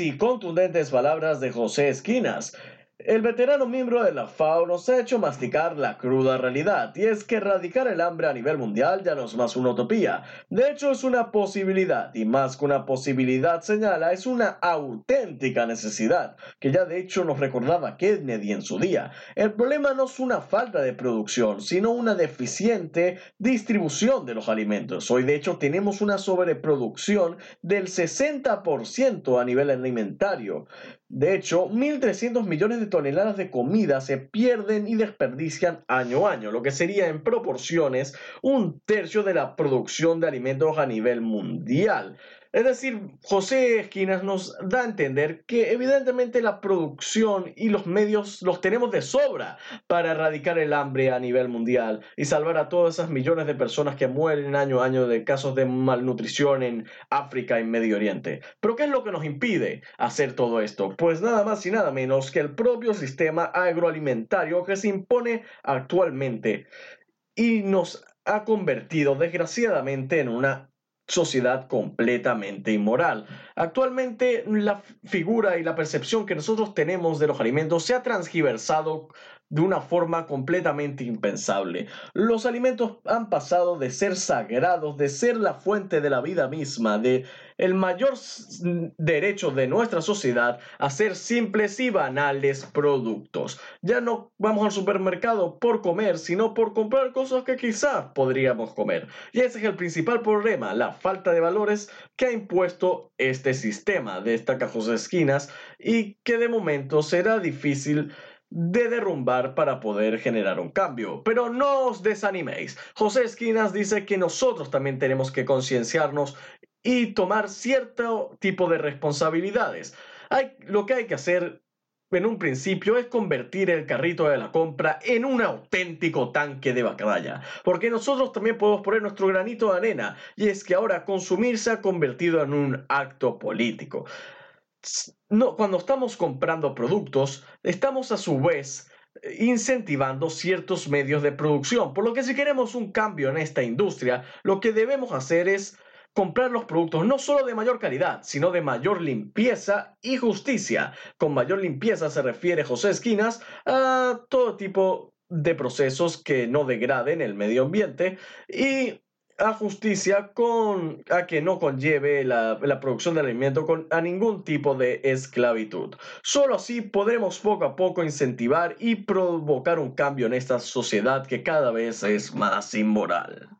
y contundentes palabras de José Esquinas, el veterano miembro de la FAO nos ha hecho masticar la cruda realidad, y es que erradicar el hambre a nivel mundial ya no es más una utopía. De hecho, es una posibilidad, y más que una posibilidad señala, es una auténtica necesidad, que ya de hecho nos recordaba Kennedy en su día. El problema no es una falta de producción, sino una deficiente distribución de los alimentos. Hoy de hecho tenemos una sobreproducción del 60% a nivel alimentario. De hecho, 1.300 millones de toneladas de comida se pierden y desperdician año a año, lo que sería en proporciones un tercio de la producción de alimentos a nivel mundial. Es decir, José Esquinas nos da a entender que evidentemente la producción y los medios los tenemos de sobra para erradicar el hambre a nivel mundial y salvar a todas esas millones de personas que mueren año a año de casos de malnutrición en África y Medio Oriente. Pero ¿qué es lo que nos impide hacer todo esto? Pues nada más y nada menos que el propio sistema agroalimentario que se impone actualmente y nos ha convertido desgraciadamente en una sociedad completamente inmoral. Actualmente la figura y la percepción que nosotros tenemos de los alimentos se ha transgiversado de una forma completamente impensable. Los alimentos han pasado de ser sagrados, de ser la fuente de la vida misma, de el mayor derecho de nuestra sociedad a ser simples y banales productos. Ya no vamos al supermercado por comer, sino por comprar cosas que quizás podríamos comer. Y ese es el principal problema, la falta de valores que ha impuesto este sistema de esta de esquinas y que de momento será difícil de derrumbar para poder generar un cambio. Pero no os desaniméis. José Esquinas dice que nosotros también tenemos que concienciarnos y tomar cierto tipo de responsabilidades. Hay, lo que hay que hacer en un principio es convertir el carrito de la compra en un auténtico tanque de batalla, porque nosotros también podemos poner nuestro granito de arena, y es que ahora consumir se ha convertido en un acto político no, cuando estamos comprando productos, estamos a su vez eh, incentivando ciertos medios de producción. Por lo que si queremos un cambio en esta industria, lo que debemos hacer es comprar los productos no solo de mayor calidad, sino de mayor limpieza y justicia. Con mayor limpieza se refiere José Esquinas a todo tipo de procesos que no degraden el medio ambiente y a justicia con a que no conlleve la, la producción de alimento con, a ningún tipo de esclavitud. Solo así podremos poco a poco incentivar y provocar un cambio en esta sociedad que cada vez es más inmoral.